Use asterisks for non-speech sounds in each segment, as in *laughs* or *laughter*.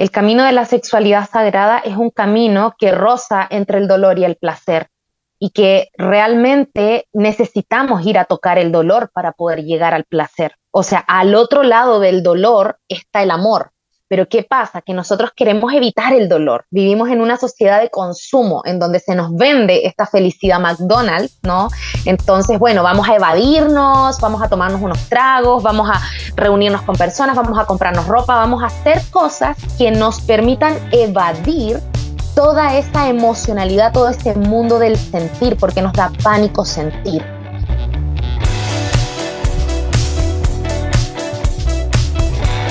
El camino de la sexualidad sagrada es un camino que roza entre el dolor y el placer y que realmente necesitamos ir a tocar el dolor para poder llegar al placer. O sea, al otro lado del dolor está el amor. Pero ¿qué pasa? Que nosotros queremos evitar el dolor. Vivimos en una sociedad de consumo en donde se nos vende esta felicidad McDonald's, ¿no? Entonces, bueno, vamos a evadirnos, vamos a tomarnos unos tragos, vamos a reunirnos con personas, vamos a comprarnos ropa, vamos a hacer cosas que nos permitan evadir toda esa emocionalidad, todo ese mundo del sentir, porque nos da pánico sentir.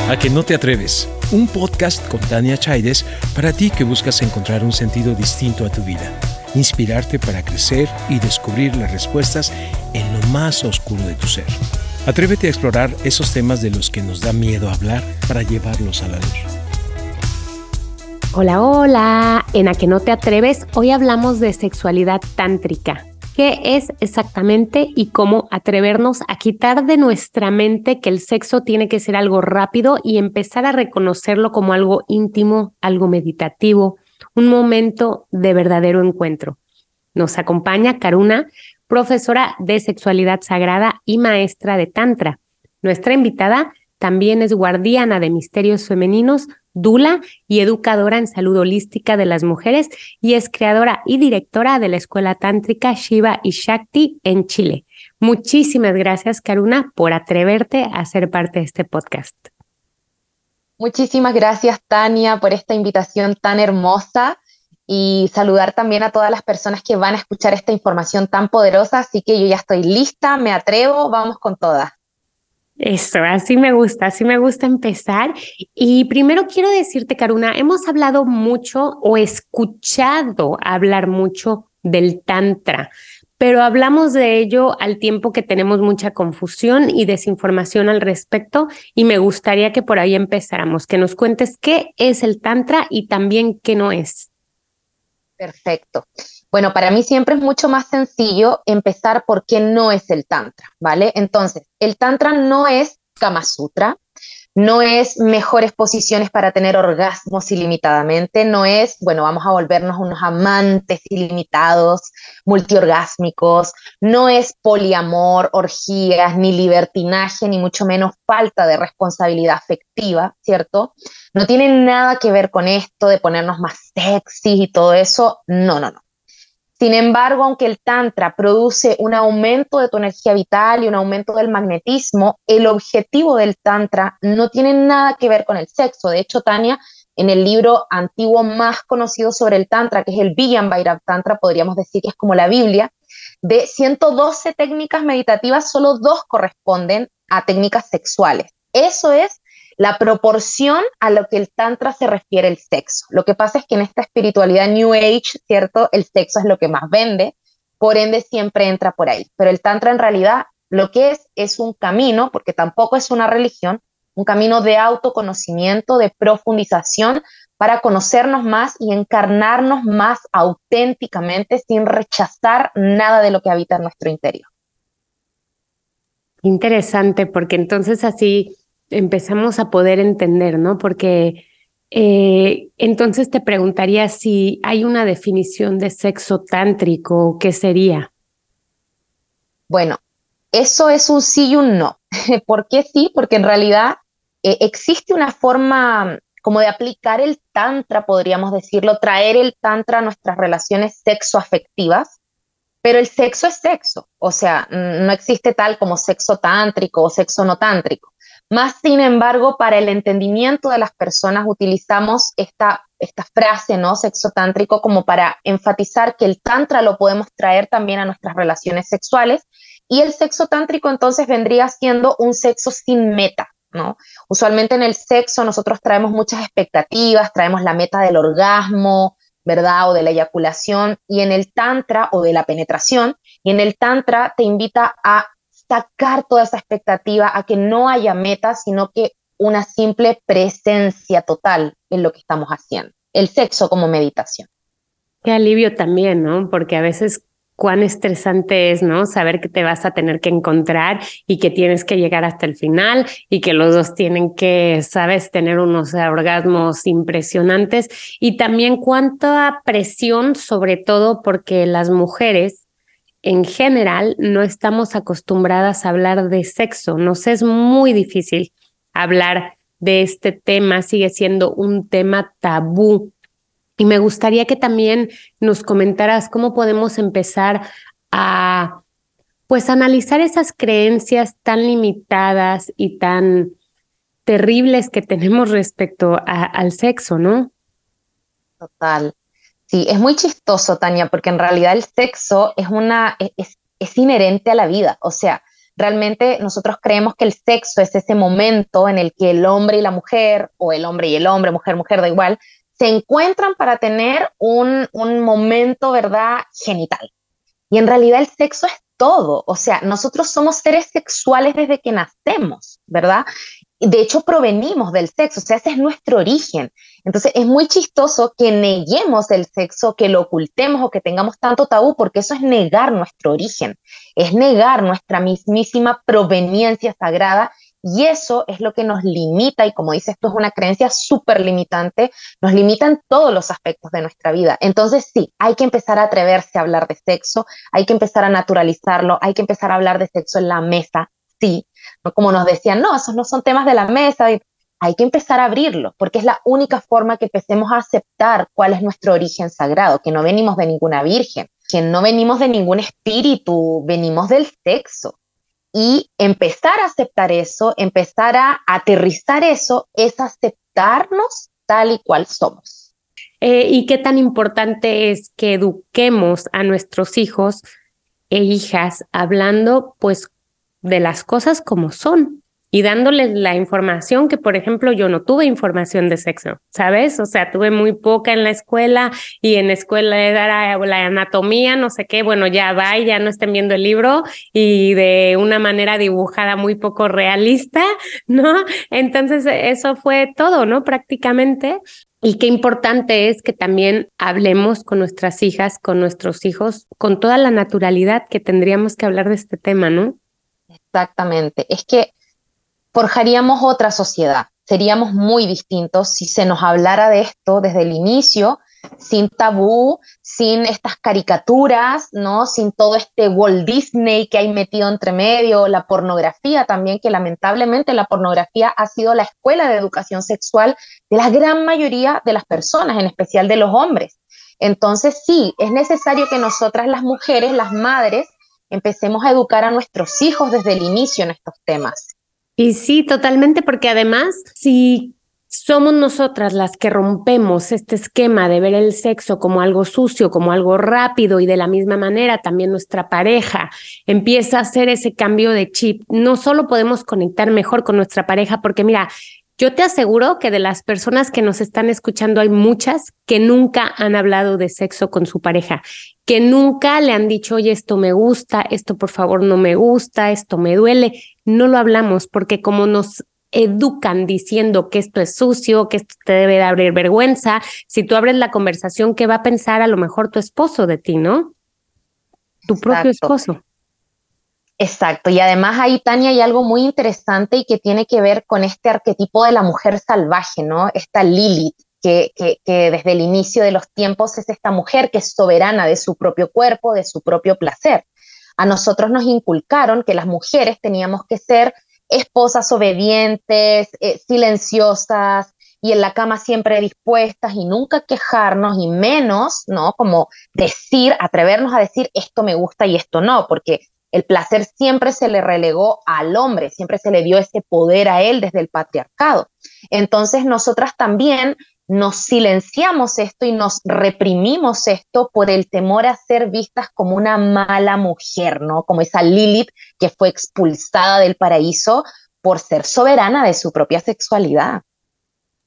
A que no te atreves, un podcast con Tania Chaides para ti que buscas encontrar un sentido distinto a tu vida, inspirarte para crecer y descubrir las respuestas en lo más oscuro de tu ser. Atrévete a explorar esos temas de los que nos da miedo hablar para llevarlos a la luz. Hola, hola. En A que no te atreves, hoy hablamos de sexualidad tántrica. ¿Qué es exactamente y cómo atrevernos a quitar de nuestra mente que el sexo tiene que ser algo rápido y empezar a reconocerlo como algo íntimo, algo meditativo, un momento de verdadero encuentro? Nos acompaña Karuna, profesora de sexualidad sagrada y maestra de Tantra. Nuestra invitada también es guardiana de misterios femeninos, dula y educadora en salud holística de las mujeres y es creadora y directora de la Escuela Tántrica Shiva y Shakti en Chile. Muchísimas gracias, Karuna, por atreverte a ser parte de este podcast. Muchísimas gracias, Tania, por esta invitación tan hermosa y saludar también a todas las personas que van a escuchar esta información tan poderosa. Así que yo ya estoy lista, me atrevo, vamos con todas. Eso, así me gusta, así me gusta empezar. Y primero quiero decirte, Karuna, hemos hablado mucho o escuchado hablar mucho del Tantra, pero hablamos de ello al tiempo que tenemos mucha confusión y desinformación al respecto y me gustaría que por ahí empezáramos, que nos cuentes qué es el Tantra y también qué no es. Perfecto. Bueno, para mí siempre es mucho más sencillo empezar por qué no es el Tantra, ¿vale? Entonces, el Tantra no es Kama Sutra, no es mejores posiciones para tener orgasmos ilimitadamente, no es, bueno, vamos a volvernos unos amantes ilimitados, multiorgásmicos, no es poliamor, orgías, ni libertinaje, ni mucho menos falta de responsabilidad afectiva, ¿cierto? No tiene nada que ver con esto de ponernos más sexy y todo eso, no, no, no. Sin embargo, aunque el Tantra produce un aumento de tu energía vital y un aumento del magnetismo, el objetivo del Tantra no tiene nada que ver con el sexo. De hecho, Tania, en el libro antiguo más conocido sobre el Tantra, que es el Vijjan Bhairav Tantra, podríamos decir que es como la Biblia, de 112 técnicas meditativas, solo dos corresponden a técnicas sexuales. Eso es la proporción a lo que el Tantra se refiere el sexo. Lo que pasa es que en esta espiritualidad New Age, ¿cierto? El sexo es lo que más vende, por ende siempre entra por ahí. Pero el Tantra en realidad lo que es es un camino, porque tampoco es una religión, un camino de autoconocimiento, de profundización para conocernos más y encarnarnos más auténticamente sin rechazar nada de lo que habita en nuestro interior. Interesante, porque entonces así empezamos a poder entender, ¿no? Porque eh, entonces te preguntaría si hay una definición de sexo tántrico, ¿qué sería? Bueno, eso es un sí y un no. *laughs* ¿Por qué sí? Porque en realidad eh, existe una forma como de aplicar el tantra, podríamos decirlo, traer el tantra a nuestras relaciones sexoafectivas, pero el sexo es sexo, o sea, no existe tal como sexo tántrico o sexo no tántrico. Más sin embargo, para el entendimiento de las personas utilizamos esta, esta frase, ¿no? Sexo tántrico como para enfatizar que el tantra lo podemos traer también a nuestras relaciones sexuales y el sexo tántrico entonces vendría siendo un sexo sin meta, ¿no? Usualmente en el sexo nosotros traemos muchas expectativas, traemos la meta del orgasmo, ¿verdad? O de la eyaculación y en el tantra o de la penetración y en el tantra te invita a sacar toda esa expectativa a que no haya metas, sino que una simple presencia total en lo que estamos haciendo. El sexo como meditación. Qué alivio también, ¿no? Porque a veces cuán estresante es, ¿no? Saber que te vas a tener que encontrar y que tienes que llegar hasta el final y que los dos tienen que, sabes, tener unos orgasmos impresionantes y también cuánta presión, sobre todo porque las mujeres en general no estamos acostumbradas a hablar de sexo, nos es muy difícil hablar de este tema, sigue siendo un tema tabú y me gustaría que también nos comentaras cómo podemos empezar a, pues, analizar esas creencias tan limitadas y tan terribles que tenemos *laughs* respecto al sexo, ¿no? Total. Sí, es muy chistoso, Tania, porque en realidad el sexo es una, es, es inherente a la vida. O sea, realmente nosotros creemos que el sexo es ese momento en el que el hombre y la mujer, o el hombre y el hombre, mujer, mujer, da igual, se encuentran para tener un, momento, ¿verdad?, genital. Y en realidad el sexo es todo, o sea, nosotros somos seres sexuales desde que nacemos, ¿verdad? De hecho, provenimos del sexo, o sea, ese es nuestro origen. Entonces, es muy chistoso que neguemos el sexo, que lo ocultemos o que tengamos tanto tabú, porque eso es negar nuestro origen, es negar nuestra mismísima proveniencia sagrada y eso es lo que nos limita, y como dices, esto es una creencia súper limitante, nos limita en todos los aspectos de nuestra vida. Entonces sí, hay que empezar a atreverse a hablar de sexo, hay que empezar a naturalizarlo, hay que empezar a hablar de sexo en la mesa, sí. Como nos decían, no, esos no son temas de la mesa, hay que empezar a abrirlo, porque es la única forma que empecemos a aceptar cuál es nuestro origen sagrado, que no venimos de ninguna virgen, que no venimos de ningún espíritu, venimos del sexo y empezar a aceptar eso, empezar a aterrizar eso, es aceptarnos tal y cual somos. Eh, ¿Y qué tan importante es que eduquemos a nuestros hijos e hijas hablando pues de las cosas como son? y dándoles la información que, por ejemplo, yo no tuve información de sexo, ¿sabes? O sea, tuve muy poca en la escuela y en la escuela era la anatomía, no sé qué, bueno, ya va y ya no estén viendo el libro y de una manera dibujada muy poco realista, *laughs* ¿no? Entonces, eso fue todo, ¿no? Prácticamente. Y qué importante es que también hablemos con nuestras hijas, con nuestros hijos, con toda la naturalidad que tendríamos que hablar de este tema, ¿no? Exactamente. Es que forjaríamos otra sociedad. Seríamos muy distintos si se nos hablara de esto desde el inicio, sin tabú, sin estas caricaturas, ¿no? Sin todo este Walt Disney que hay metido entre medio, la pornografía también, que lamentablemente la pornografía ha sido la escuela de educación sexual de la gran mayoría de las personas, en especial de los hombres. Entonces, sí, es necesario que nosotras las mujeres, las madres, empecemos a educar a nuestros hijos desde el inicio en estos temas. Y sí, totalmente, porque además, si somos nosotras las que rompemos este esquema de ver el sexo como algo sucio, como algo rápido y de la misma manera también nuestra pareja empieza a hacer ese cambio de chip. No solo podemos conectar mejor con nuestra pareja, porque mira, yo te aseguro que de las personas que nos están escuchando hay muchas que nunca han hablado de sexo con su pareja, que nunca le han dicho, oye, esto me gusta, esto por favor no me gusta, esto me duele. No lo hablamos porque como nos educan diciendo que esto es sucio, que esto te debe de abrir vergüenza, si tú abres la conversación, ¿qué va a pensar a lo mejor tu esposo de ti, no? Tu propio esposo. Exacto, y además ahí, Tania, hay algo muy interesante y que tiene que ver con este arquetipo de la mujer salvaje, ¿no? Esta Lilith, que, desde el inicio de los tiempos es esta mujer que es soberana de su propio cuerpo, de su propio placer. A nosotros nos inculcaron que las mujeres teníamos que ser esposas obedientes, eh, silenciosas y en la cama siempre dispuestas y nunca quejarnos y menos, ¿no? Como decir, atrevernos a decir esto me gusta y esto no, porque el placer siempre se le relegó al hombre, siempre se le dio ese poder a él desde el patriarcado. Entonces nosotras también nos silenciamos esto y nos reprimimos esto por el temor a ser vistas como una mala mujer, ¿no? Como esa Lilith que fue expulsada del paraíso por ser soberana de su propia sexualidad.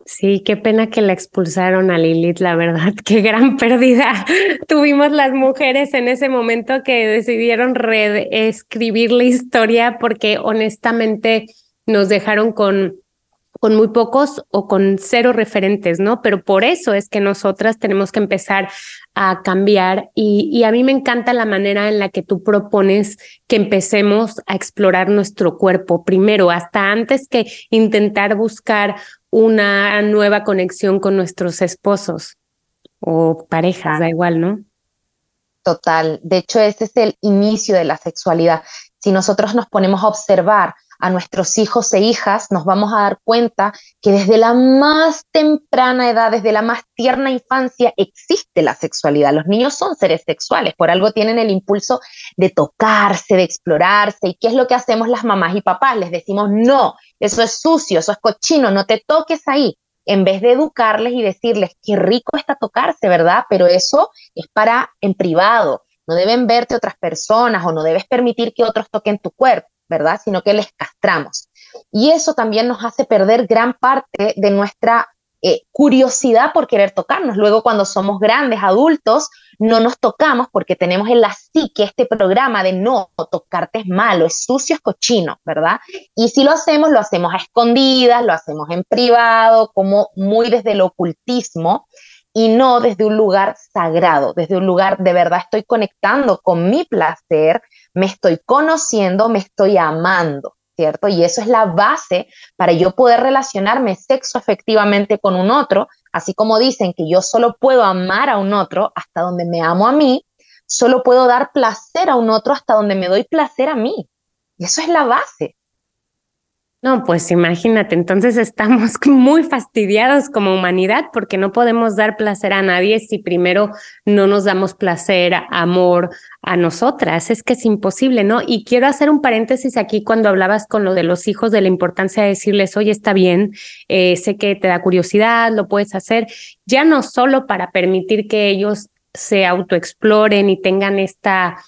Sí, qué pena que la expulsaron a Lilith, la verdad, *laughs* qué gran pérdida *laughs* tuvimos las mujeres en ese momento que decidieron reescribir la historia porque honestamente nos dejaron con con muy pocos o con cero referentes, ¿no? Pero por eso es que nosotras tenemos que empezar a cambiar y, y, a mí me encanta la manera en la que tú propones que empecemos a explorar nuestro cuerpo primero, hasta antes que intentar buscar una nueva conexión con nuestros esposos o parejas, da igual, ¿no? Total. De hecho, ese es el inicio de la sexualidad. Si nosotros nos ponemos a observar a nuestros hijos e hijas, nos vamos a dar cuenta que desde la más temprana edad, desde la más tierna infancia, existe la sexualidad. Los niños son seres sexuales, por algo tienen el impulso de tocarse, de explorarse. ¿Y qué es lo que hacemos las mamás y papás? Les decimos, no, eso es sucio, eso es cochino, no te toques ahí. En vez de educarles y decirles, qué rico está tocarse, ¿verdad? Pero eso es para en privado. No deben verte otras personas o no debes permitir que otros toquen tu cuerpo. ¿Verdad? Sino que les castramos. Y eso también nos hace perder gran parte de nuestra eh, curiosidad por querer tocarnos. Luego, cuando somos grandes, adultos, no nos tocamos porque tenemos en la psique este programa de no, tocarte es malo, es sucio, es cochino, ¿verdad? Y si lo hacemos, lo hacemos a escondidas, lo hacemos en privado, como muy desde el ocultismo y no desde un lugar sagrado, desde un lugar de verdad estoy conectando con mi placer, me estoy conociendo, me estoy amando, ¿cierto? Y eso es la base para yo poder relacionarme sexo efectivamente con un otro, así como dicen que yo solo puedo amar a un otro hasta donde me amo a mí, solo puedo dar placer a un otro hasta donde me doy placer a mí. Y eso es la base. No, pues imagínate, entonces estamos *laughs* muy fastidiados como humanidad porque no podemos dar placer a nadie si primero no nos damos placer, amor a nosotras. Es que es imposible, ¿no? Y quiero hacer un paréntesis aquí cuando hablabas con lo de los hijos, de la importancia de decirles, oye, está bien, eh, sé que te da curiosidad, lo puedes hacer, ya no solo para permitir que ellos se autoexploren y tengan esta,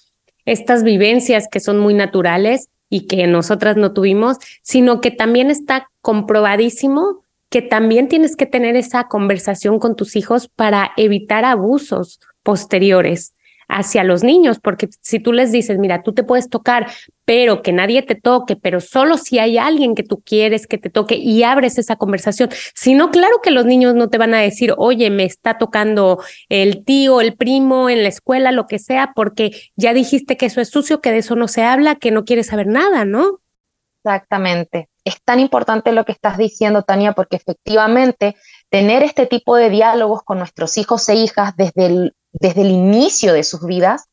estas vivencias que son muy naturales, y que nosotras no tuvimos, sino que también está comprobadísimo que también tienes que tener esa conversación con tus hijos para evitar abusos posteriores hacia los niños, porque si tú les dices, mira, tú te puedes tocar, pero que nadie te toque, pero solo si hay alguien que tú quieres que te toque y abres esa conversación. Si no, claro que los niños no te van a decir, oye, me está tocando el tío, el primo en la escuela, lo que sea, porque ya dijiste que eso es sucio, que de eso no se habla, que no quieres saber nada, ¿no? Exactamente. Es tan importante lo que estás diciendo, Tania, porque efectivamente tener este tipo de diálogos con nuestros hijos e hijas desde el desde el inicio de sus vidas,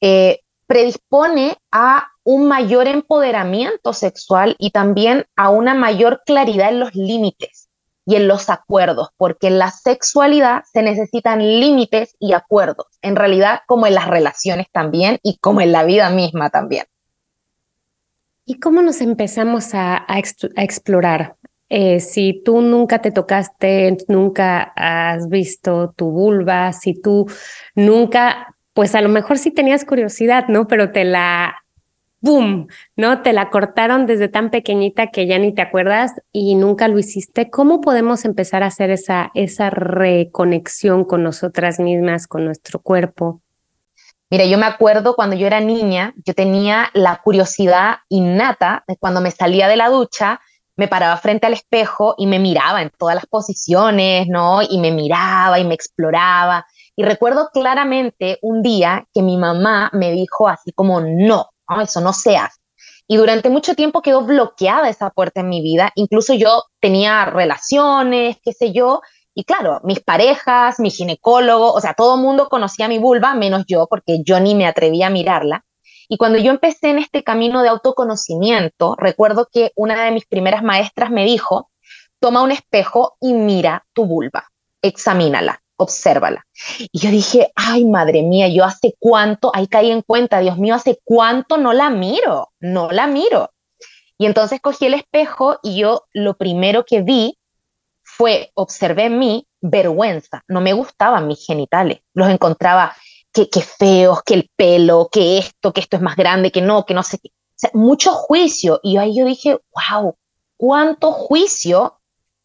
eh, predispone a un mayor empoderamiento sexual y también a una mayor claridad en los límites y en los acuerdos, porque en la sexualidad se necesitan límites y acuerdos, en realidad como en las relaciones también y como en la vida misma también. ¿Y cómo nos empezamos a, a explorar? Eh, si tú nunca te tocaste, nunca has visto tu vulva, si tú nunca, pues a lo mejor sí tenías curiosidad, ¿no? Pero te la, ¡boom!, ¿no? Te la cortaron desde tan pequeñita que ya ni te acuerdas y nunca lo hiciste. ¿Cómo podemos empezar a hacer esa, esa reconexión con nosotras mismas, con nuestro cuerpo? Mira, yo me acuerdo cuando yo era niña, yo tenía la curiosidad innata de cuando me salía de la ducha, me paraba frente al espejo y me miraba en todas las posiciones, ¿no? Y me miraba y me exploraba. Y recuerdo claramente un día que mi mamá me dijo así como, no, eso no se hace. Y durante mucho tiempo quedó bloqueada esa puerta en mi vida. Incluso yo tenía relaciones, qué sé yo. Y claro, mis parejas, mi ginecólogo, o sea, todo el mundo conocía mi vulva, menos yo, porque yo ni me atrevía a mirarla. Y cuando yo empecé en este camino de autoconocimiento, recuerdo que una de mis primeras maestras me dijo, toma un espejo y mira tu vulva, examínala, obsérvala. Y yo dije, ay, madre mía, yo hace cuánto, ahí caí en cuenta, Dios mío, hace cuánto no la miro, no la miro. Y entonces cogí el espejo y yo lo primero que vi fue, observé mi vergüenza, no me gustaban mis genitales, los encontraba que, feos, que el pelo, que esto, que esto es más grande, que no, que no sé qué. O sea, mucho juicio. Y ahí yo dije, wow, cuánto juicio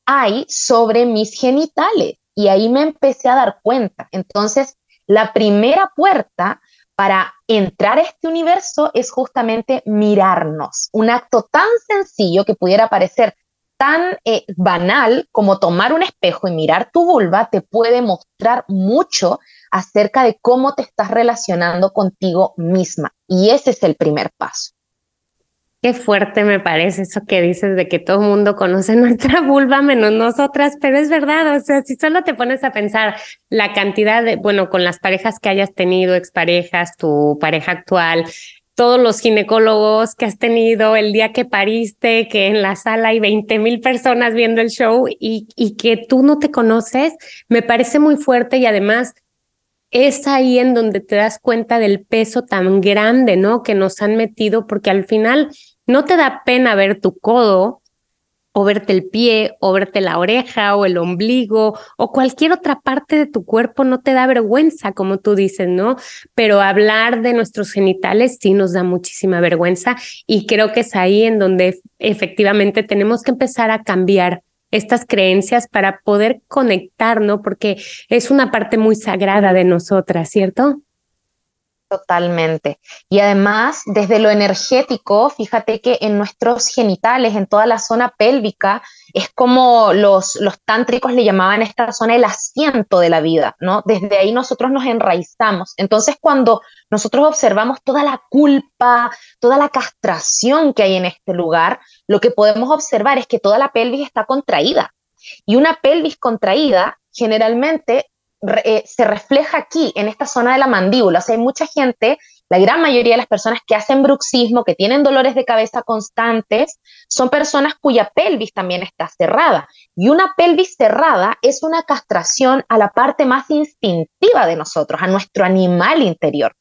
hay sobre mis genitales. Y ahí me empecé a dar cuenta. Entonces, la primera puerta para entrar a este universo es justamente mirarnos. Un acto tan sencillo que pudiera parecer tan eh, banal como tomar un espejo y mirar tu vulva te puede mostrar mucho acerca de cómo te estás relacionando contigo misma. Y ese es el primer paso. Qué fuerte me parece eso que dices de que todo mundo conoce *laughs* nuestra vulva menos nosotras, pero es verdad, o sea, si solo te pones a pensar la cantidad de, bueno, con las parejas que hayas tenido, exparejas, tu pareja actual, todos los ginecólogos que has tenido, el día que pariste, que en la sala hay 20 mil personas viendo el show y que tú no te conoces, me parece muy fuerte y además es ahí en donde te das cuenta del peso tan grande, ¿no? Que nos han metido, porque al final no te da pena ver tu codo o verte el pie o verte la oreja o el ombligo o cualquier otra parte de tu cuerpo no te da vergüenza, como tú dices, ¿no? Pero hablar de nuestros genitales sí nos da muchísima vergüenza y creo que es ahí en donde efectivamente tenemos que empezar a cambiar estas creencias para poder conectar, ¿no? Porque es una parte muy sagrada de nosotras, ¿cierto? Totalmente. Y además, desde lo energético, fíjate que en nuestros genitales, en toda la zona pélvica, es como los, los tántricos le llamaban esta zona el asiento de la vida, ¿no? Desde ahí nosotros nos enraizamos. Entonces, cuando nosotros observamos toda la culpa, toda la castración que hay en este lugar, lo que podemos observar es que toda la pelvis está contraída. Y una pelvis contraída generalmente eh, se refleja aquí, en esta zona de la mandíbula. O sea, hay mucha gente, la gran mayoría de las personas que hacen bruxismo, que tienen dolores de cabeza constantes, son personas cuya pelvis también está cerrada. Y una pelvis cerrada es una castración a la parte más instintiva de nosotros, a nuestro animal interior.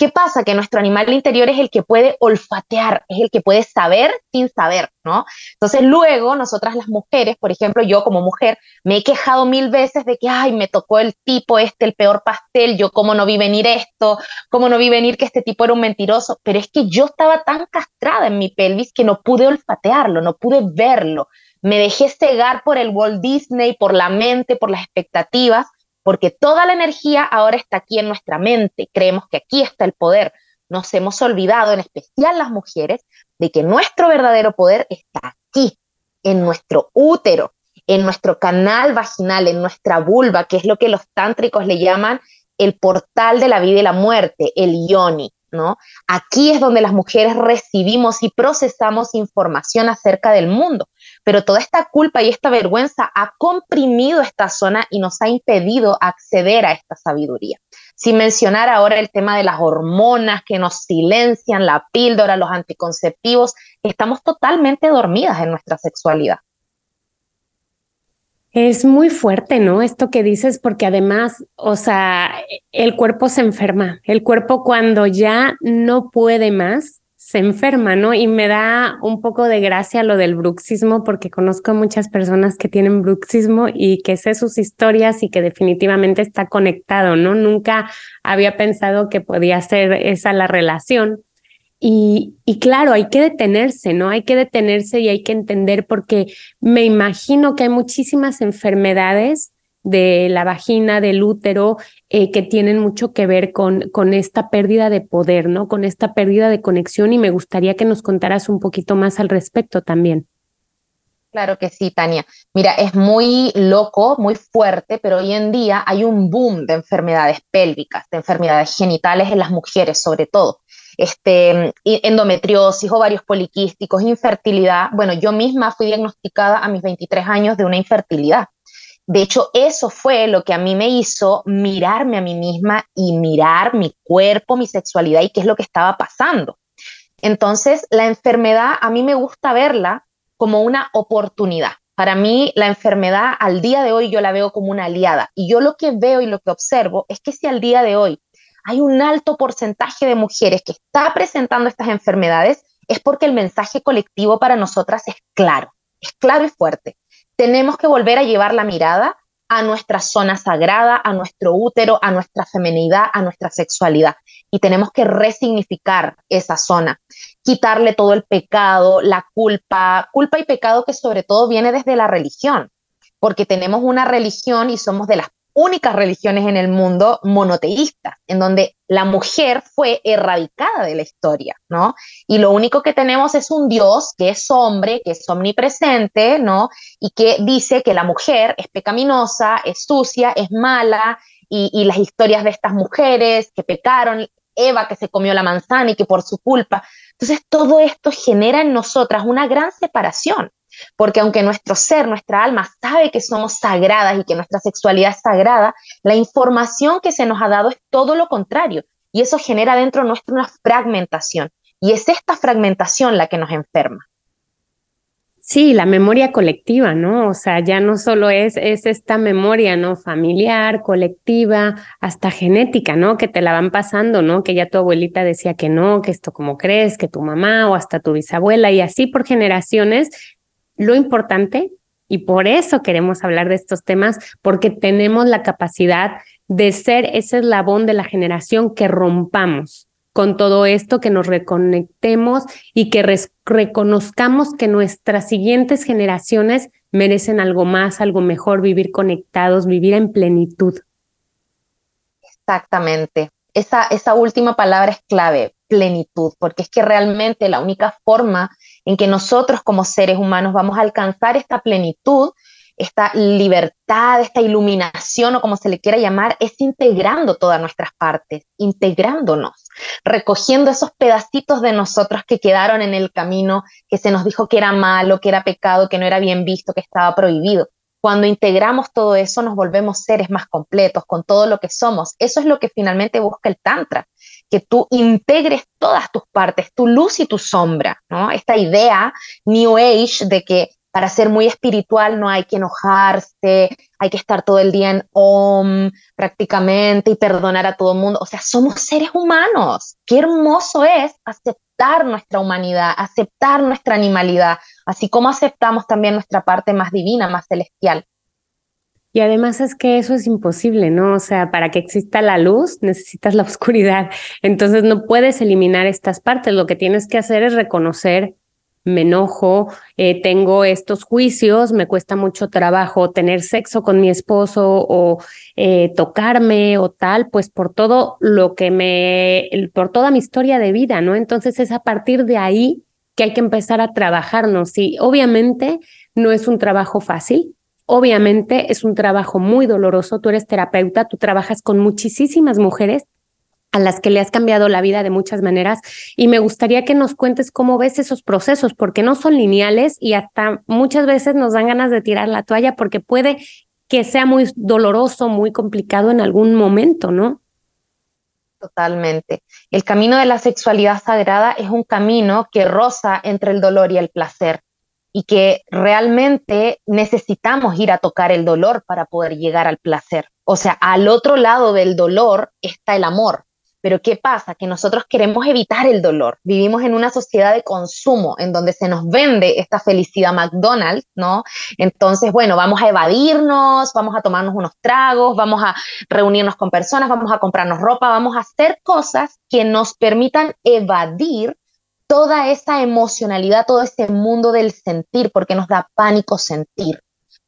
¿Qué pasa? Que nuestro animal interior es el que puede olfatear, es el que puede saber sin saber, ¿no? Entonces luego nosotras las mujeres, por ejemplo, yo como mujer me he quejado mil veces de que, ay, me tocó el tipo este, el peor pastel, yo cómo no vi venir esto, cómo no vi venir que este tipo era un mentiroso, pero es que yo estaba tan castrada en mi pelvis que no pude olfatearlo, no pude verlo. Me dejé cegar por el Walt Disney, por la mente, por las expectativas porque toda la energía ahora está aquí en nuestra mente, creemos que aquí está el poder. Nos hemos olvidado, en especial las mujeres, de que nuestro verdadero poder está aquí, en nuestro útero, en nuestro canal vaginal, en nuestra vulva, que es lo que los tántricos le llaman el portal de la vida y la muerte, el yoni. ¿no? Aquí es donde las mujeres recibimos y procesamos información acerca del mundo, pero toda esta culpa y esta vergüenza ha comprimido esta zona y nos ha impedido acceder a esta sabiduría. Sin mencionar ahora el tema de las hormonas que nos silencian, la píldora, los anticonceptivos, estamos totalmente dormidas en nuestra sexualidad. Es muy fuerte, ¿no? Esto que dices, porque además, o sea, el cuerpo se enferma. El cuerpo cuando ya no puede más, se enferma, ¿no? Y me da un poco de gracia lo del bruxismo, porque conozco muchas personas que tienen bruxismo y que sé sus historias y que definitivamente está conectado, ¿no? Nunca había pensado que podía ser esa la relación y, claro, hay que detenerse, ¿no? Hay que detenerse y hay que entender porque me imagino que hay muchísimas enfermedades de la vagina, del útero, eh, que tienen mucho que ver con, con esta pérdida de poder, ¿no? Con esta pérdida de conexión y me gustaría que nos contaras un poquito más al respecto también. Claro que sí, Tania. Mira, es muy loco, muy fuerte, pero hoy en día hay un boom de enfermedades pélvicas, de enfermedades genitales en las mujeres sobre todo este, endometriosis, ovarios poliquísticos, infertilidad. Bueno, yo misma fui diagnosticada a mis 23 años de una infertilidad. De hecho, eso fue lo que a mí me hizo mirarme a mí misma y mirar mi cuerpo, mi sexualidad y qué es lo que estaba pasando. Entonces, la enfermedad a mí me gusta verla como una oportunidad. Para mí, la enfermedad al día de hoy yo la veo como una aliada. Y yo lo que veo y lo que observo es que si al día de hoy hay un alto porcentaje de mujeres que está presentando estas enfermedades, es porque el mensaje colectivo para nosotras es claro, es claro y fuerte. Tenemos que volver a llevar la mirada a nuestra zona sagrada, a nuestro útero, a nuestra femenidad, a nuestra sexualidad. Y tenemos que resignificar esa zona, quitarle todo el pecado, la culpa, culpa y pecado que sobre todo viene desde la religión, porque tenemos una religión y somos de las únicas religiones en el mundo monoteístas, en donde la mujer fue erradicada de la historia, ¿no? Y lo único que tenemos es un Dios que es hombre, que es omnipresente, ¿no? Y que dice que la mujer es pecaminosa, es sucia, es mala, y, y las historias de estas mujeres que pecaron, Eva que se comió la manzana y que por su culpa. Entonces, todo esto genera en nosotras una gran separación porque aunque nuestro ser, nuestra alma sabe que somos sagradas y que nuestra sexualidad es sagrada, la información que se nos ha dado es todo lo contrario. Y eso genera dentro nuestro una fragmentación. Y es esta fragmentación la que nos enferma. Sí, la memoria colectiva, ¿no? O sea, ya no solo es, es esta memoria, ¿no? Familiar, colectiva, hasta genética, ¿no? Que te la van pasando, ¿no? Que ya tu abuelita decía que no, que esto como crees, que tu mamá o hasta tu bisabuela y así por generaciones lo importante, y por eso queremos hablar de estos temas, porque tenemos la capacidad de ser ese eslabón de la generación que rompamos con todo esto, que nos reconectemos y que reconozcamos que nuestras siguientes generaciones merecen algo más, algo mejor, vivir conectados, vivir en plenitud. Exactamente. Esa, esa última palabra es clave, plenitud, porque es que realmente la única forma en que nosotros como seres humanos vamos a alcanzar esta plenitud, esta libertad, esta iluminación o como se le quiera llamar, es integrando todas nuestras partes, integrándonos, recogiendo esos pedacitos de nosotros que quedaron en el camino, que se nos dijo que era malo, que era pecado, que no era bien visto, que estaba prohibido. Cuando integramos todo eso, nos volvemos seres más completos con todo lo que somos. Eso es lo que finalmente busca el Tantra, que tú integres todas tus partes, tu luz y tu sombra, ¿no? Esta idea New Age de que para ser muy espiritual no hay que enojarse, hay que estar todo el día en om prácticamente y perdonar a todo el mundo. O sea, somos seres humanos. Qué hermoso es aceptar nuestra humanidad, aceptar nuestra animalidad, así como aceptamos también nuestra parte más divina, más celestial. Y además es que eso es imposible, ¿no? O sea, para que exista la luz necesitas la *laughs* oscuridad. Entonces no puedes eliminar estas partes. Lo que tienes que hacer es reconocer, me enojo, eh, tengo estos juicios, me cuesta mucho trabajo tener sexo con mi esposo o eh, tocarme o tal, pues por todo lo que me, por toda mi historia de vida, ¿no? Entonces es a partir de ahí que hay que empezar a trabajarnos. Y obviamente no es un trabajo fácil, Obviamente es un trabajo muy doloroso, tú eres terapeuta, tú trabajas con muchísimas mujeres a las que le has cambiado la vida de muchas maneras y me gustaría que nos cuentes cómo ves esos procesos, porque no son lineales y hasta muchas veces nos dan ganas de tirar la toalla porque puede que sea muy doloroso, muy complicado en algún momento, ¿no? Totalmente. El camino de la sexualidad sagrada es un camino que roza entre el dolor y el placer y que realmente necesitamos ir a tocar el dolor para poder llegar al placer. O sea, al otro lado del dolor está el amor. Pero ¿qué pasa? Que nosotros queremos evitar el dolor. Vivimos en una sociedad de consumo en donde se nos vende esta felicidad McDonald's, ¿no? Entonces, bueno, vamos a evadirnos, vamos a tomarnos unos tragos, vamos a reunirnos con personas, vamos a comprarnos ropa, vamos a hacer cosas que nos permitan evadir toda esa emocionalidad, todo ese mundo del sentir, porque nos da pánico sentir.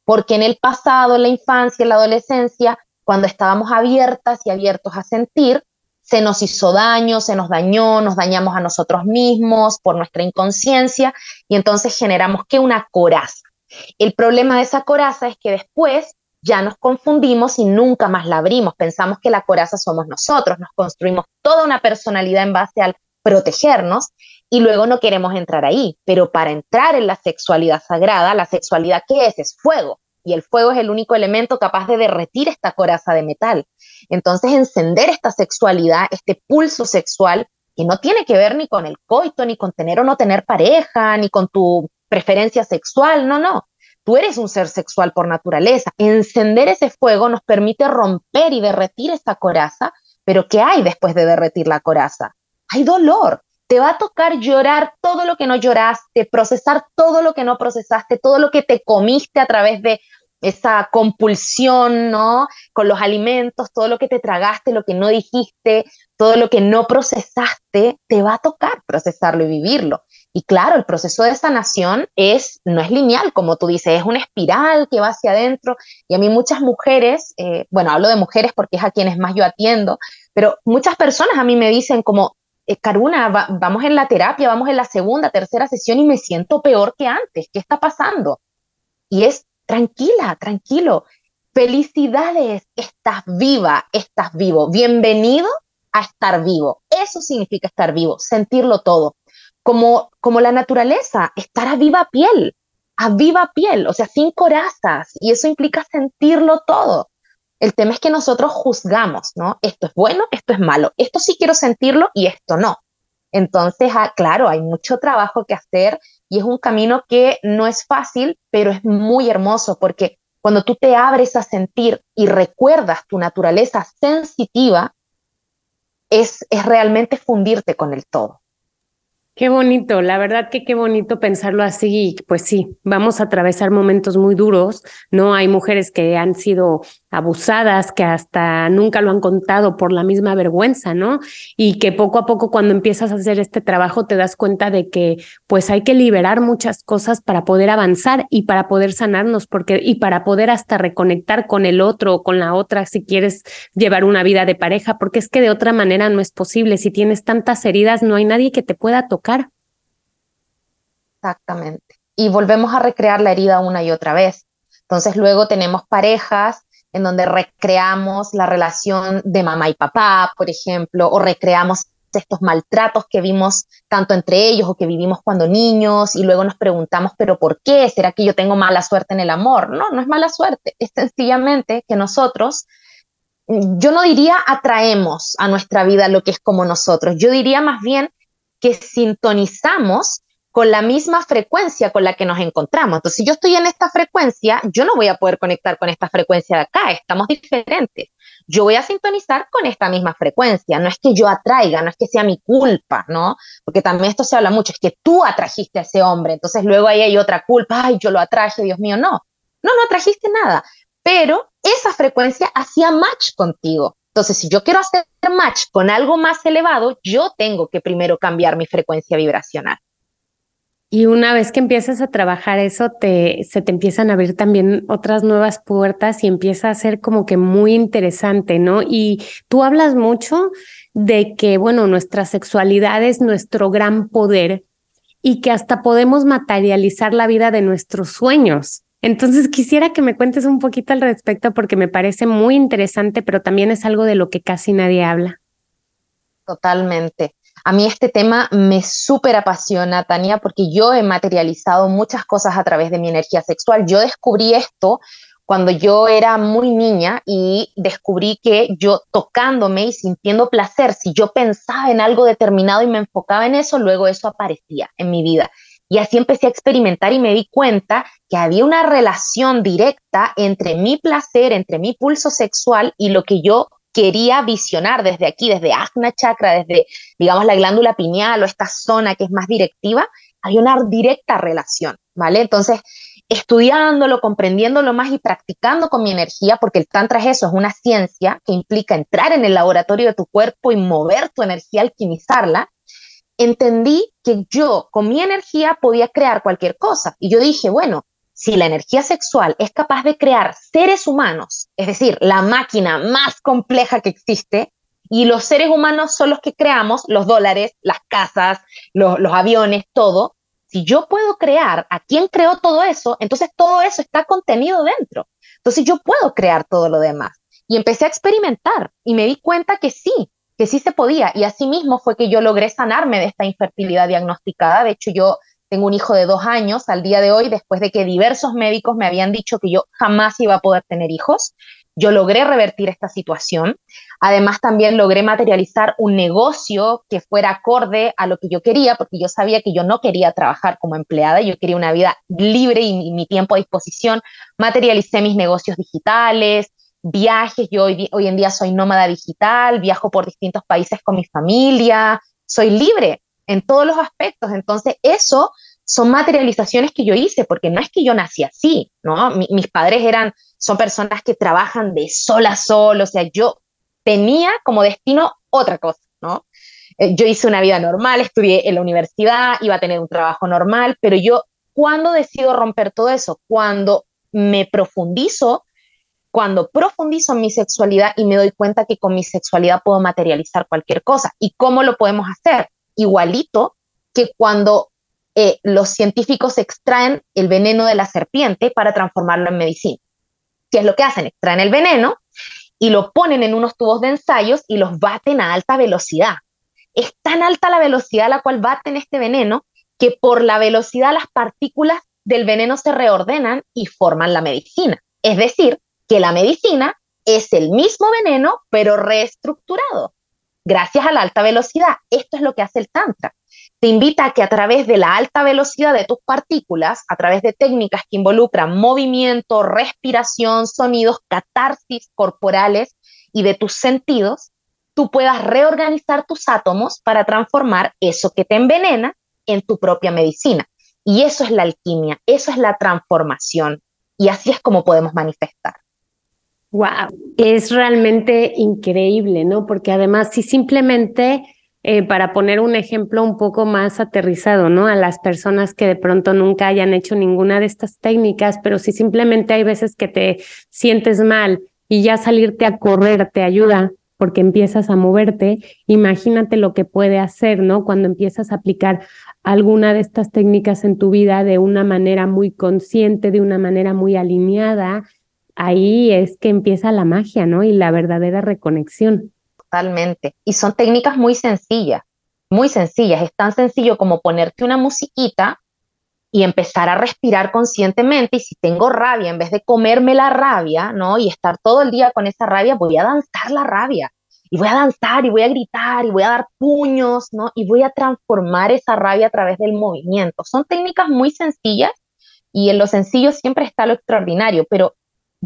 Porque en el pasado, en la infancia, en la adolescencia, cuando estábamos abiertas y abiertos a sentir, se nos hizo daño, se nos dañó, nos dañamos a nosotros mismos por nuestra inconsciencia y entonces generamos que una coraza. El problema de esa coraza es que después ya nos confundimos y nunca más la abrimos. Pensamos que la coraza somos nosotros, nos construimos toda una personalidad en base al protegernos y luego no queremos entrar ahí. Pero para entrar en la sexualidad sagrada, la sexualidad ¿qué es? Es fuego. Y el fuego es el único elemento capaz de derretir esta coraza de metal. Entonces, encender esta sexualidad, este pulso sexual, que no tiene que ver ni con el coito, ni con tener o no tener pareja, ni con tu preferencia sexual, no, no. Tú eres un ser sexual por naturaleza. Encender ese fuego nos permite romper y derretir esta coraza, pero ¿qué hay después de derretir la coraza? Hay dolor, te va a tocar llorar todo lo que no lloraste, procesar todo lo que no procesaste, todo lo que te comiste a través de esa compulsión, ¿no? Con los alimentos, todo lo que te tragaste, lo que no dijiste, todo lo que no procesaste, te va a tocar procesarlo y vivirlo. Y claro, el proceso de sanación es, no es lineal, como tú dices, es una espiral que va hacia adentro. Y a mí muchas mujeres, eh, bueno, hablo de mujeres porque es a quienes más yo atiendo, pero muchas personas a mí me dicen como, eh, Caruna, vamos en la terapia, vamos en la segunda, tercera sesión y me siento peor que antes. ¿Qué está pasando? Y es tranquila, tranquilo. Felicidades, estás viva, estás vivo. Bienvenido a estar vivo. Eso significa estar vivo, sentirlo todo. Como, como la naturaleza, estar a viva piel, a viva piel, o sea, sin corazas. Y eso implica sentirlo todo. El tema es que nosotros juzgamos, ¿no? Esto es bueno, esto es malo, esto sí quiero sentirlo y esto no. Entonces, ah, claro, hay mucho trabajo que hacer y es un camino que no es fácil, pero es muy hermoso porque cuando tú te abres a sentir y recuerdas tu naturaleza sensitiva, es, es realmente fundirte con el todo. Qué bonito, la verdad que qué bonito pensarlo así. Pues sí, vamos a atravesar momentos muy duros, ¿no? Hay mujeres que han sido abusadas, que hasta nunca lo han contado por la misma vergüenza, ¿no? Y que poco a poco cuando empiezas a hacer este trabajo te das cuenta de que pues hay que liberar muchas cosas para poder avanzar y para poder sanarnos, porque y para poder hasta reconectar con el otro o con la otra si quieres llevar una vida de pareja, porque es que de otra manera no es posible. Si tienes tantas heridas, no hay nadie que te pueda tocar Exactamente. Y volvemos a recrear la herida una y otra vez. Entonces luego tenemos parejas en donde recreamos la relación de mamá y papá, por ejemplo, o recreamos estos maltratos que vimos tanto entre ellos o que vivimos cuando niños y luego nos preguntamos, pero ¿por qué? ¿Será que yo tengo mala suerte en el amor? No, no es mala suerte, es sencillamente que nosotros, yo no diría atraemos a nuestra vida lo que es como nosotros, yo diría más bien que sintonizamos con la misma frecuencia con la que nos encontramos. Entonces, si yo estoy en esta frecuencia, yo no voy a poder conectar con esta frecuencia de acá, estamos diferentes. Yo voy a sintonizar con esta misma frecuencia, no es que yo atraiga, no es que sea mi culpa, ¿no? Porque también esto se habla mucho, es que tú atrajiste a ese hombre, entonces luego ahí hay otra culpa, ay, yo lo atraje, Dios mío, no, no, no atrajiste nada, pero esa frecuencia hacía match contigo. Entonces, si yo quiero hacer match con algo más elevado, yo tengo que primero cambiar mi frecuencia vibracional. Y una vez que empiezas a trabajar eso, te, se te empiezan a abrir también otras nuevas puertas y empieza a ser como que muy interesante, ¿no? Y tú hablas mucho de que, bueno, nuestra sexualidad es nuestro gran poder y que hasta podemos materializar la vida de nuestros sueños. Entonces quisiera que me cuentes un poquito al respecto porque me parece muy interesante, pero también es algo de lo que casi nadie habla. Totalmente. A mí este tema me súper apasiona, Tania, porque yo he materializado muchas cosas a través de mi energía sexual. Yo descubrí esto cuando yo era muy niña y descubrí que yo tocándome y sintiendo placer, si yo pensaba en algo determinado y me enfocaba en eso, luego eso aparecía en mi vida. Y así empecé a experimentar y me di cuenta que había una relación directa entre mi placer, entre mi pulso sexual y lo que yo quería visionar desde aquí, desde Agna Chakra, desde, digamos, la glándula pineal o esta zona que es más directiva, hay una directa relación, ¿vale? Entonces, estudiándolo, comprendiéndolo más y practicando con mi energía, porque el Tantra es eso, es una ciencia que implica entrar en el laboratorio de tu cuerpo y mover tu energía, alquimizarla, entendí que yo con mi energía podía crear cualquier cosa. Y yo dije, bueno, si la energía sexual es capaz de crear seres humanos, es decir, la máquina más compleja que existe, y los seres humanos son los que creamos los dólares, las casas, los, aviones, todo, si yo puedo crear a quien creó todo eso, entonces todo eso está contenido dentro. Entonces yo puedo crear todo lo demás. Y empecé a experimentar y me di cuenta que sí, que sí se podía. Y así mismo fue que yo logré sanarme de esta infertilidad diagnosticada. De hecho, yo tengo un hijo de dos años al día de hoy, después de que diversos médicos me habían dicho que yo jamás iba a poder tener hijos. Yo logré revertir esta situación. Además, también logré materializar un negocio que fuera acorde a lo que yo quería, porque yo sabía que yo no quería trabajar como empleada, yo quería una vida libre y, mi tiempo a disposición. Materialicé mis negocios digitales, viajes, yo hoy en día soy nómada digital, viajo por distintos países con mi familia, soy libre en todos los aspectos. Entonces, eso son materializaciones que yo hice, porque no es que yo nací así, ¿no? mis padres eran, son personas que trabajan de sol a sol, o sea, yo tenía como destino otra cosa, ¿no? Eh, yo hice una vida normal, estudié en la universidad, iba a tener un trabajo normal, pero yo, ¿cuándo decido romper todo eso? Cuando me profundizo, cuando profundizo en mi sexualidad y me doy cuenta que con mi sexualidad puedo materializar cualquier cosa. ¿Y cómo lo podemos hacer? Igualito que cuando eh, los científicos extraen el veneno de la serpiente para transformarlo en medicina. ¿Qué es lo que hacen? Extraen el veneno y lo ponen en unos tubos de ensayos y los baten a alta velocidad. Es tan alta la velocidad a la cual baten este veneno que por la velocidad las partículas del veneno se reordenan y forman la medicina. Es decir, que la medicina es el mismo veneno, pero reestructurado, gracias a la alta velocidad. Esto es lo que hace el Tantra. Te invita a que a través de la alta velocidad de tus partículas, a través de técnicas que involucran movimiento, respiración, sonidos, catarsis corporales y de tus sentidos, tú puedas reorganizar tus átomos para transformar eso que te envenena en tu propia medicina. Y eso es la alquimia, eso es la transformación. Y así es como podemos manifestar. Wow, es realmente increíble, ¿no? Porque además, si simplemente, eh, para poner un ejemplo un poco más aterrizado, ¿no? A las personas que de pronto nunca hayan hecho ninguna de estas técnicas, pero si simplemente hay veces que te sientes mal y ya salirte a correr te ayuda, porque empiezas a moverte, imagínate lo que puede hacer, ¿no? Cuando empiezas a aplicar alguna de estas técnicas en tu vida de una manera muy consciente, de una manera muy alineada, ahí es que empieza la magia, ¿no? Y la verdadera reconexión. Totalmente. Y son técnicas muy sencillas, muy sencillas. Es tan sencillo como ponerte una musiquita y empezar a respirar conscientemente. Y si tengo rabia, en vez de comerme la rabia, ¿no? Y estar todo el día con esa rabia, voy a danzar la rabia. Y voy a danzar y voy a gritar y voy a dar puños, ¿no? Y voy a transformar esa rabia a través del movimiento. Son técnicas muy sencillas y en lo sencillo siempre está lo extraordinario, pero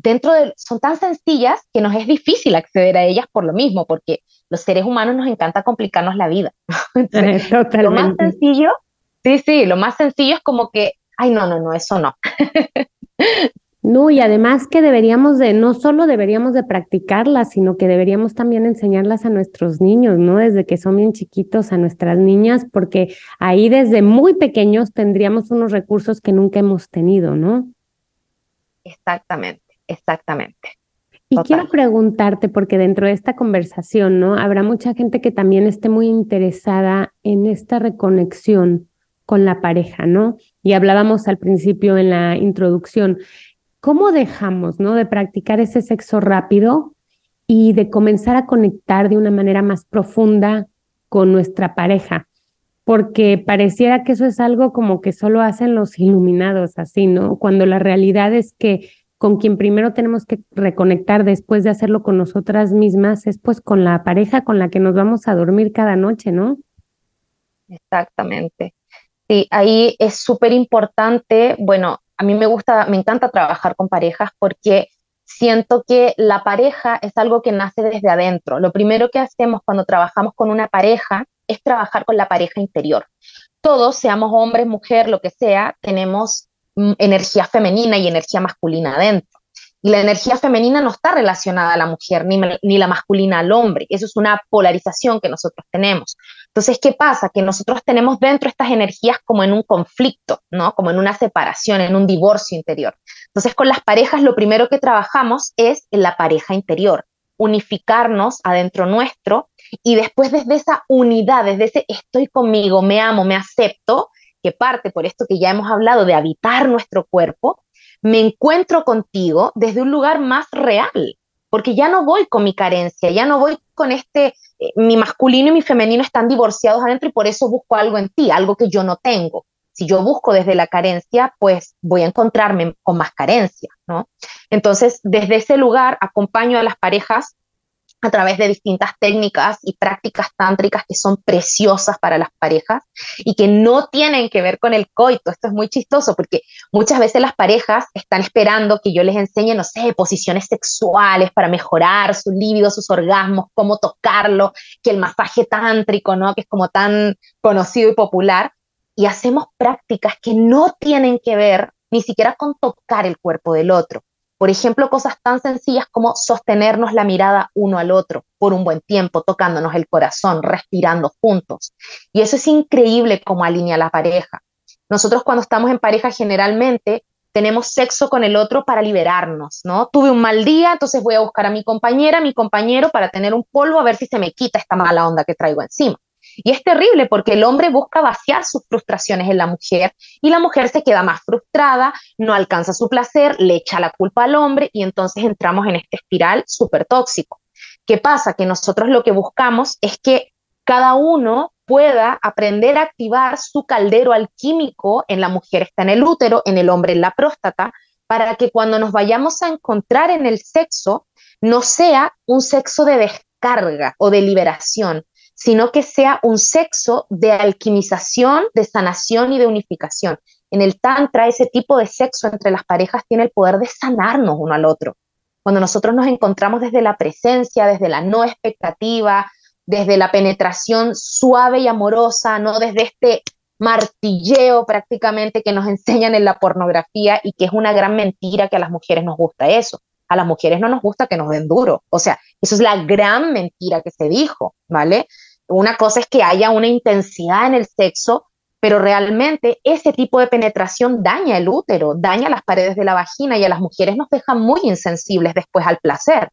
dentro de, son tan sencillas que nos es difícil acceder a ellas por lo mismo, porque los seres humanos nos encanta complicarnos la vida. *laughs* *laughs* lo más sencillo, sí, sí, lo más sencillo es como que, ay, no, no, no, eso no. *laughs* No, y además que deberíamos de, no solo deberíamos de practicarlas, sino que deberíamos también enseñarlas a nuestros niños, ¿no? Desde que son bien chiquitos, a nuestras niñas, porque ahí desde muy pequeños tendríamos unos recursos que nunca hemos tenido, ¿no? Exactamente, exactamente. Y quiero preguntarte, porque dentro de esta conversación, ¿no? Habrá mucha gente que también esté muy interesada en esta reconexión con la pareja, ¿no? Y hablábamos al principio en la introducción, ¿cómo dejamos ¿no? de practicar ese sexo rápido y de comenzar a conectar de una manera más profunda con nuestra pareja? Porque pareciera que eso es algo como que solo hacen los iluminados, así, ¿no? Cuando la realidad es que con quien primero tenemos que reconectar después de hacerlo con nosotras mismas es pues con la pareja con la que nos vamos a dormir cada noche, ¿no? Exactamente. Sí, ahí es súper importante, bueno, a mí me gusta, me encanta trabajar con parejas porque siento que la pareja es algo que nace desde adentro. Lo primero que hacemos cuando trabajamos con una pareja es trabajar con la pareja interior. Todos, seamos hombres, mujer, lo que sea, tenemos energía femenina y energía masculina adentro. Y la energía femenina no está relacionada a la mujer ni, ni, la masculina al hombre. Eso es una polarización que nosotros tenemos. Entonces, ¿qué pasa? Que nosotros tenemos dentro estas energías como en un conflicto, ¿no? Como en una separación, en un divorcio interior. Entonces, con las parejas lo primero que trabajamos es en la pareja interior, unificarnos adentro nuestro y después desde esa unidad, desde ese estoy conmigo, me amo, me acepto, parte por esto que ya hemos hablado de habitar nuestro cuerpo, me encuentro contigo desde un lugar más real, porque ya no voy con mi carencia, ya no voy con este, eh, mi masculino y mi femenino están divorciados adentro y por eso busco algo en ti, algo que yo no tengo. Si yo busco desde la carencia, pues voy a encontrarme con más carencia, ¿no? Entonces, desde ese lugar acompaño a las parejas a través de distintas técnicas y prácticas tántricas que son preciosas para las parejas y que no tienen que ver con el coito. Esto es muy chistoso porque muchas veces las parejas están esperando que yo les enseñe, no sé, posiciones sexuales para mejorar su líbido, sus orgasmos, cómo tocarlo, que el masaje tántrico, ¿no? Que es como tan conocido y popular. y hacemos prácticas que no tienen que ver ni siquiera con tocar el cuerpo del otro. Por ejemplo, cosas tan sencillas como sostenernos la mirada uno al otro por un buen tiempo, tocándonos el corazón, respirando juntos. Y eso es increíble como alinea la pareja. Nosotros cuando estamos en pareja generalmente tenemos sexo con el otro para liberarnos, ¿no? Tuve un mal día, entonces voy a buscar a mi compañera, mi compañero para tener un polvo a ver si se me quita esta mala onda que traigo encima. Y es terrible porque el hombre busca vaciar sus frustraciones en la mujer y la mujer se queda más frustrada, no alcanza su placer, le echa la culpa al hombre y entonces entramos en este espiral súper tóxico. ¿Qué pasa? Que nosotros lo que buscamos es que cada uno pueda aprender a activar su caldero alquímico, en la mujer está en el útero, en el hombre en la próstata, para que cuando nos vayamos a encontrar en el sexo, no sea un sexo de descarga o de liberación, sino que sea un sexo de alquimización, de sanación y de unificación. En el Tantra, ese tipo de sexo entre las parejas tiene el poder de sanarnos uno al otro. Cuando nosotros nos encontramos desde la presencia, desde la no expectativa, desde la penetración suave y amorosa, no desde este martilleo prácticamente que nos enseñan en la pornografía y que es una gran mentira que a las mujeres nos gusta eso. A las mujeres no nos gusta que nos den duro. O sea, eso es la gran mentira que se dijo, ¿vale? Una cosa es que haya una intensidad en el sexo, pero realmente ese tipo de penetración daña el útero, daña las paredes de la vagina y a las mujeres nos deja muy insensibles después al placer.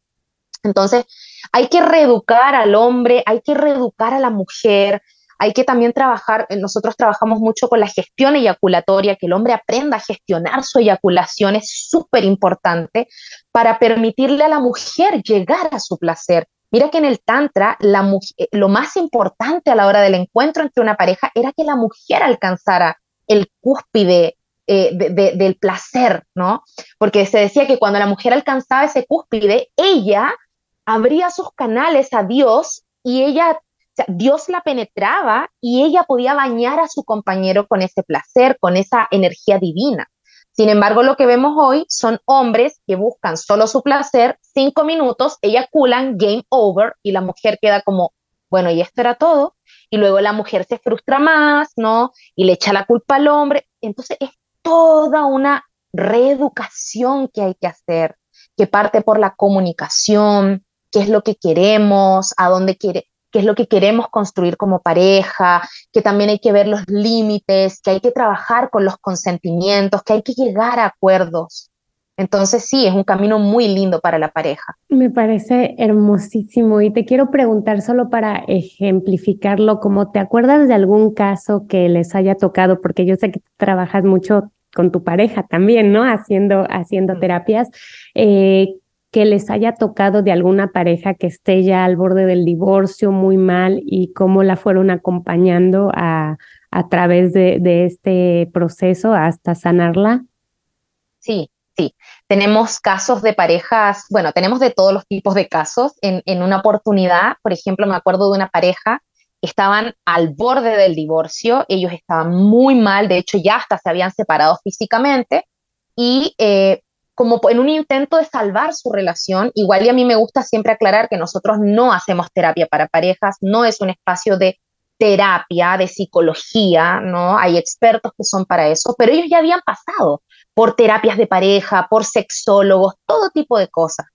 Entonces, hay que reeducar al hombre, hay que reeducar a la mujer, hay que también trabajar, eh, nosotros trabajamos mucho con la gestión eyaculatoria, que el hombre aprenda a gestionar su eyaculación es súper importante para permitirle a la mujer llegar a su placer. Mira que en el Tantra eh, lo más importante a la hora del encuentro entre una pareja era que la mujer alcanzara el cúspide eh, del placer, ¿no? Porque se decía que cuando la mujer alcanzaba ese cúspide, ella abría sus canales a Dios y ella, Dios la penetraba y ella podía bañar a su compañero con ese placer, con esa energía divina. Sin embargo, lo que vemos hoy son hombres que buscan solo su placer, cinco minutos, eyaculan, game over, y la mujer queda como, bueno, y esto era todo. Y luego la mujer se frustra más, ¿no? Y le echa la culpa al hombre. Entonces es toda una reeducación que hay que hacer, que parte por la comunicación, qué es lo que queremos, a dónde quiere, qué es lo que queremos construir como pareja, que también hay que ver los límites, que hay que trabajar con los consentimientos, que hay que llegar a acuerdos. Entonces sí, es un camino muy lindo para la pareja. Me parece hermosísimo y te quiero preguntar solo para ejemplificarlo, como te acuerdas de algún caso que les haya tocado, porque yo sé que trabajas mucho con tu pareja también, ¿no? Haciendo, haciendo terapias. Eh, que les haya tocado de alguna pareja que esté ya al borde del divorcio muy mal y cómo la fueron acompañando a, a través de, este proceso hasta sanarla? Sí, sí. Tenemos casos de parejas, bueno, tenemos de todos los tipos de casos. En, en una oportunidad, por ejemplo, me acuerdo de una pareja estaban al borde del divorcio, ellos estaban muy mal, de hecho ya hasta se habían separado físicamente y eh, como en un intento de salvar su relación, igual y a mí me gusta siempre aclarar que nosotros no hacemos terapia para parejas, no es un espacio de terapia, de psicología, ¿no? Hay expertos que son para eso, pero ellos ya habían pasado por terapias de pareja, por sexólogos, todo tipo de cosas.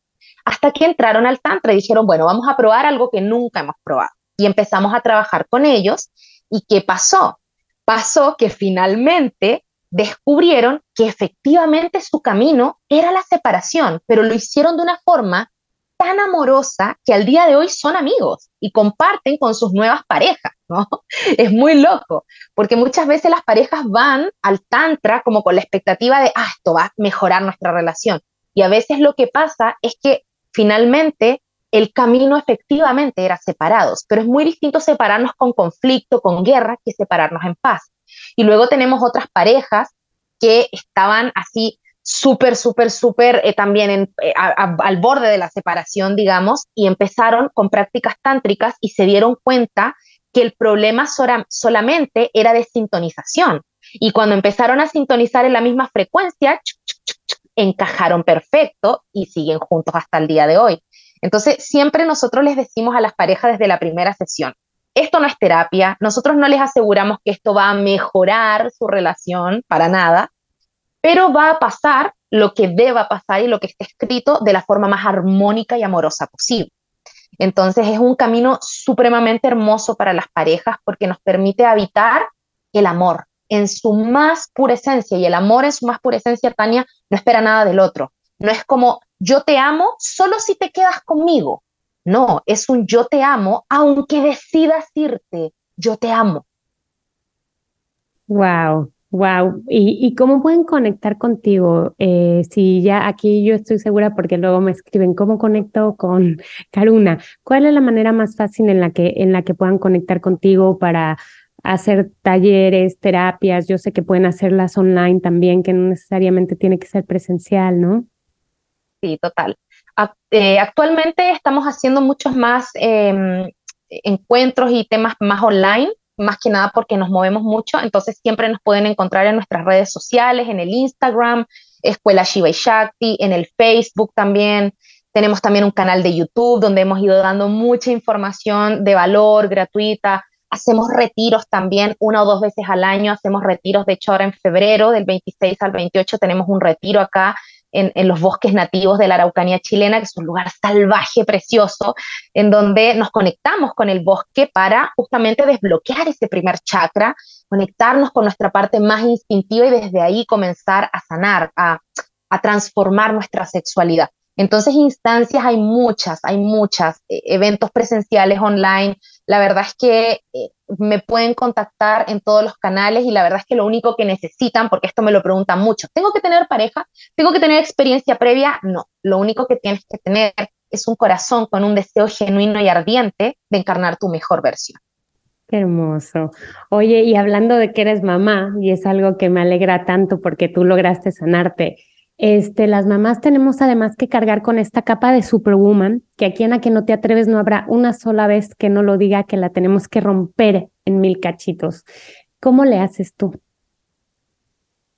Hasta que entraron al Tantra y dijeron, bueno, vamos a probar algo que nunca hemos probado. Y empezamos a trabajar con ellos. ¿Y qué pasó? Pasó que finalmente descubrieron que efectivamente su camino era la separación, pero lo hicieron de una forma tan amorosa que al día de hoy son amigos y comparten con sus nuevas parejas. *laughs* Es muy loco, porque muchas veces las parejas van al tantra como con la expectativa de, ah, esto va a mejorar nuestra relación. Y a veces lo que pasa es que finalmente el camino efectivamente era separados, pero es muy distinto separarnos con conflicto, con guerra, que separarnos en paz. Y luego tenemos otras parejas que estaban así súper, súper, súper eh, también eh, al borde de la separación, digamos, y empezaron con prácticas tántricas y se dieron cuenta que el problema solamente era de sintonización. Y cuando empezaron a sintonizar en la misma frecuencia, encajaron perfecto y siguen juntos hasta el día de hoy. Entonces, siempre nosotros les decimos a las parejas desde la primera sesión, esto no es terapia, nosotros no les aseguramos que esto va a mejorar su relación para nada, pero va a pasar lo que deba pasar y lo que esté escrito de la forma más armónica y amorosa posible. Entonces es un camino supremamente hermoso para las parejas porque nos permite habitar el amor en su más pura esencia y el amor en su más pura esencia, Tania, no espera nada del otro. No es como yo te amo solo si te quedas conmigo. No, es un yo te amo aunque decidas irte. Yo te amo. Wow, Wow, ¿Y, cómo pueden conectar contigo? Eh, si ya aquí yo estoy segura porque luego me escriben cómo conecto con *laughs* Karuna. ¿Cuál es la manera más fácil en la que en la que puedan conectar contigo para hacer talleres, terapias? Yo sé que pueden hacerlas online también, que no necesariamente tiene que ser presencial, ¿no? Sí, total. Eh, actualmente estamos haciendo muchos más em, encuentros y temas más online más que nada porque nos movemos mucho, entonces siempre nos pueden encontrar en nuestras redes sociales, en el Instagram, Escuela Shiva y Shakti, en el Facebook también. Tenemos también un canal de YouTube donde hemos ido dando mucha información de valor gratuita. Hacemos retiros también una o dos veces al año. Hacemos retiros, de hecho ahora en febrero, del 26 al 28, tenemos un retiro acá en, los bosques nativos de la Araucanía chilena, que es un lugar salvaje, precioso, en donde nos conectamos con el bosque para justamente desbloquear ese primer chakra, conectarnos con nuestra parte más instintiva y desde ahí comenzar a sanar, a, a transformar nuestra sexualidad. Entonces, instancias hay muchas, hay muchas, e, eventos presenciales online. La verdad es que eh, me pueden contactar en todos los canales y la verdad es que lo único que necesitan, porque esto me lo preguntan mucho, ¿tengo que tener pareja? ¿Tengo que tener experiencia previa? No, lo único que tienes que tener es un corazón con un deseo genuino y ardiente de encarnar tu mejor versión. Qué hermoso. Oye, y hablando de que eres mamá, y es algo que me alegra tanto porque tú lograste sanarte, este, las mamás tenemos además que cargar con esta capa de superwoman, que aquí en la que no te atreves no habrá una sola vez que no lo diga, que la tenemos que romper en mil cachitos. ¿Cómo le haces tú?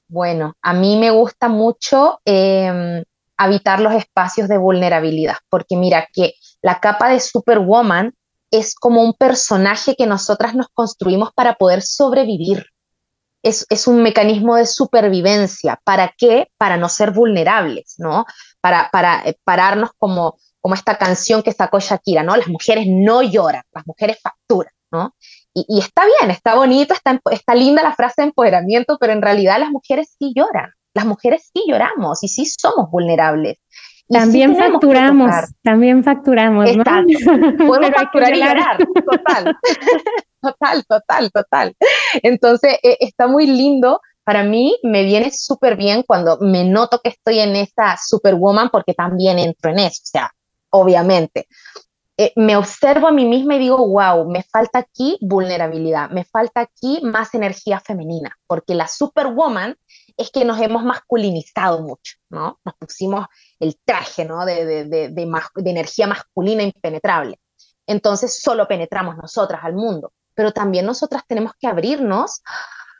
Bueno, a mí me gusta mucho em, habitar los espacios de vulnerabilidad, porque mira que la capa de superwoman es como un personaje que nosotras nos construimos para poder sobrevivir es, un mecanismo de supervivencia. ¿Para qué? Para no ser vulnerables, ¿no? Para, para eh, pararnos como, como esta canción que sacó Shakira, ¿no? Las mujeres no lloran, las mujeres facturan, ¿no? Y, está bien, está bonito, está, está linda la frase de empoderamiento, pero en realidad las mujeres sí lloran, las mujeres sí lloramos y sí somos vulnerables. también facturamos, también facturamos. ¿no? *laughs* Podemos facturar y llorar, total. *laughs* total, total, total. Entonces, eh, está muy lindo. Para mí me viene súper bien cuando me noto que estoy en esa superwoman porque también entro en eso, o sea, obviamente. Eh, me observo a mí misma y digo, wow, me falta aquí vulnerabilidad, me falta aquí más energía femenina, porque la superwoman es que nos hemos masculinizado mucho, ¿no? Nos pusimos el traje, ¿no? De, de, de, de energía masculina impenetrable. Entonces solo penetramos nosotras al mundo pero también nosotras tenemos que abrirnos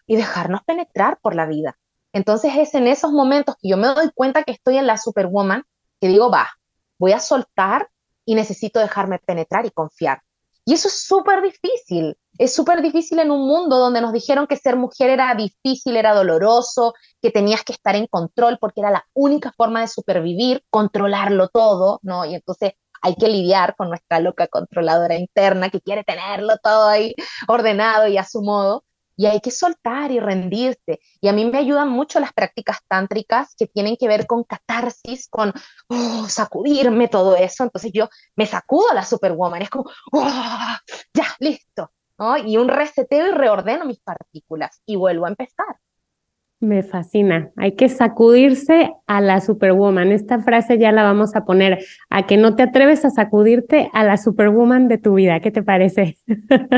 y dejarnos penetrar por la vida. Entonces es en esos momentos que yo me doy cuenta que estoy en la superwoman, que digo, va, voy a soltar y necesito dejarme penetrar y confiar. Y eso es súper difícil. Es súper difícil en un mundo donde nos dijeron que ser mujer era difícil, era doloroso, que tenías que estar en control porque era la única forma de supervivir, controlarlo todo, ¿no? Y entonces hay que lidiar con nuestra loca controladora interna que quiere tenerlo todo ahí ordenado y a su modo. Y hay que soltar y rendirse. Y a mí me ayudan mucho las prácticas tántricas que tienen que ver con catarsis, con oh, sacudirme todo eso. Entonces yo me sacudo a la superwoman. Es como, oh, ya, listo. Y un reseteo y reordeno mis partículas y vuelvo a empezar. Me fascina. Hay que sacudirse a la Superwoman. Esta frase ya la vamos a poner a que no te atreves a sacudirte a la Superwoman de tu vida. ¿Qué te parece?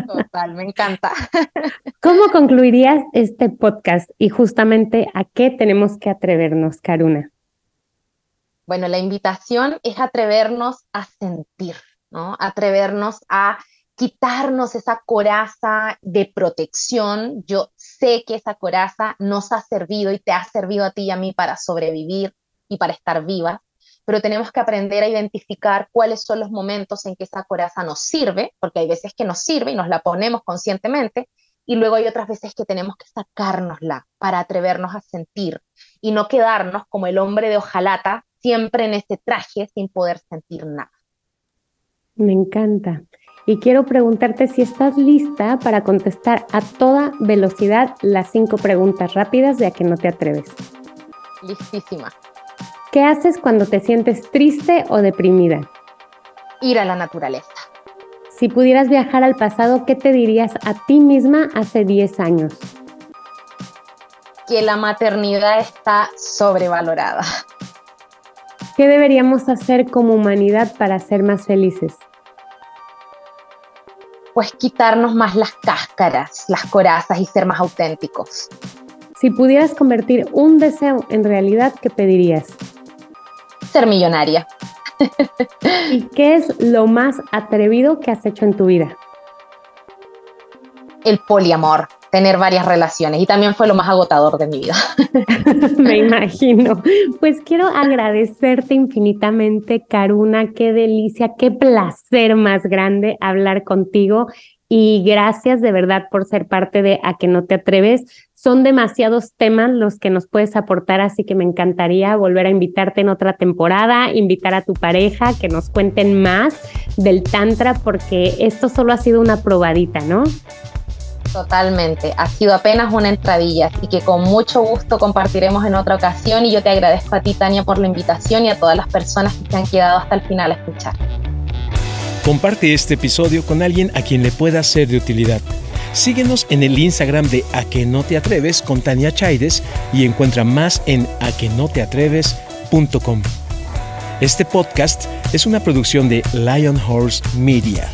Total, me encanta. *laughs* ¿Cómo concluirías este podcast y justamente a qué tenemos que atrevernos, Karuna? Bueno, la invitación es atrevernos a sentir, ¿no? Atrevernos a quitarnos esa coraza de protección. Yo sé que esa coraza nos ha servido y te ha servido a ti y a mí para sobrevivir y para estar viva, pero tenemos que aprender a identificar cuáles son los momentos en que esa coraza nos sirve, porque hay veces que nos sirve y nos la ponemos conscientemente, y luego hay otras veces que tenemos que sacárnosla para atrevernos a sentir y no quedarnos como el hombre de hojalata, siempre en ese traje sin poder sentir nada. Me encanta. Y quiero preguntarte si estás lista para contestar a toda velocidad las cinco preguntas rápidas de a que no te atreves. Listísima. ¿Qué haces cuando te sientes triste o deprimida? Ir a la naturaleza. Si pudieras viajar al pasado, ¿qué te dirías a ti misma hace 10 años? Que la maternidad está sobrevalorada. ¿Qué deberíamos hacer como humanidad para ser más felices? Pues quitarnos más las cáscaras, las corazas y ser más auténticos. Si pudieras convertir un deseo en realidad, ¿qué pedirías? Ser millonaria. ¿Y qué es lo más atrevido que has hecho en tu vida? El poliamor, tener varias relaciones y también fue lo más agotador de mi vida. *laughs* Me imagino. Pues quiero agradecerte infinitamente, Karuna, qué delicia, qué placer más grande hablar contigo y gracias de verdad por ser parte de A que no te atreves. Son demasiados temas los que nos puedes aportar, así que me encantaría volver a invitarte en otra temporada, invitar a tu pareja, que nos cuenten más del Tantra, porque esto solo ha sido una probadita, ¿no? Totalmente, ha sido apenas una entradilla, así que con mucho gusto compartiremos en otra ocasión y yo te agradezco a ti, Tania, por la invitación y a todas las personas que se han quedado hasta el final a escuchar. Comparte este episodio con alguien a quien le pueda ser de utilidad. Síguenos en el Instagram de A que no te atreves con Tania Chaides y encuentra más en aquenoteatreves.com. Este podcast es una producción de Lion Horse Media.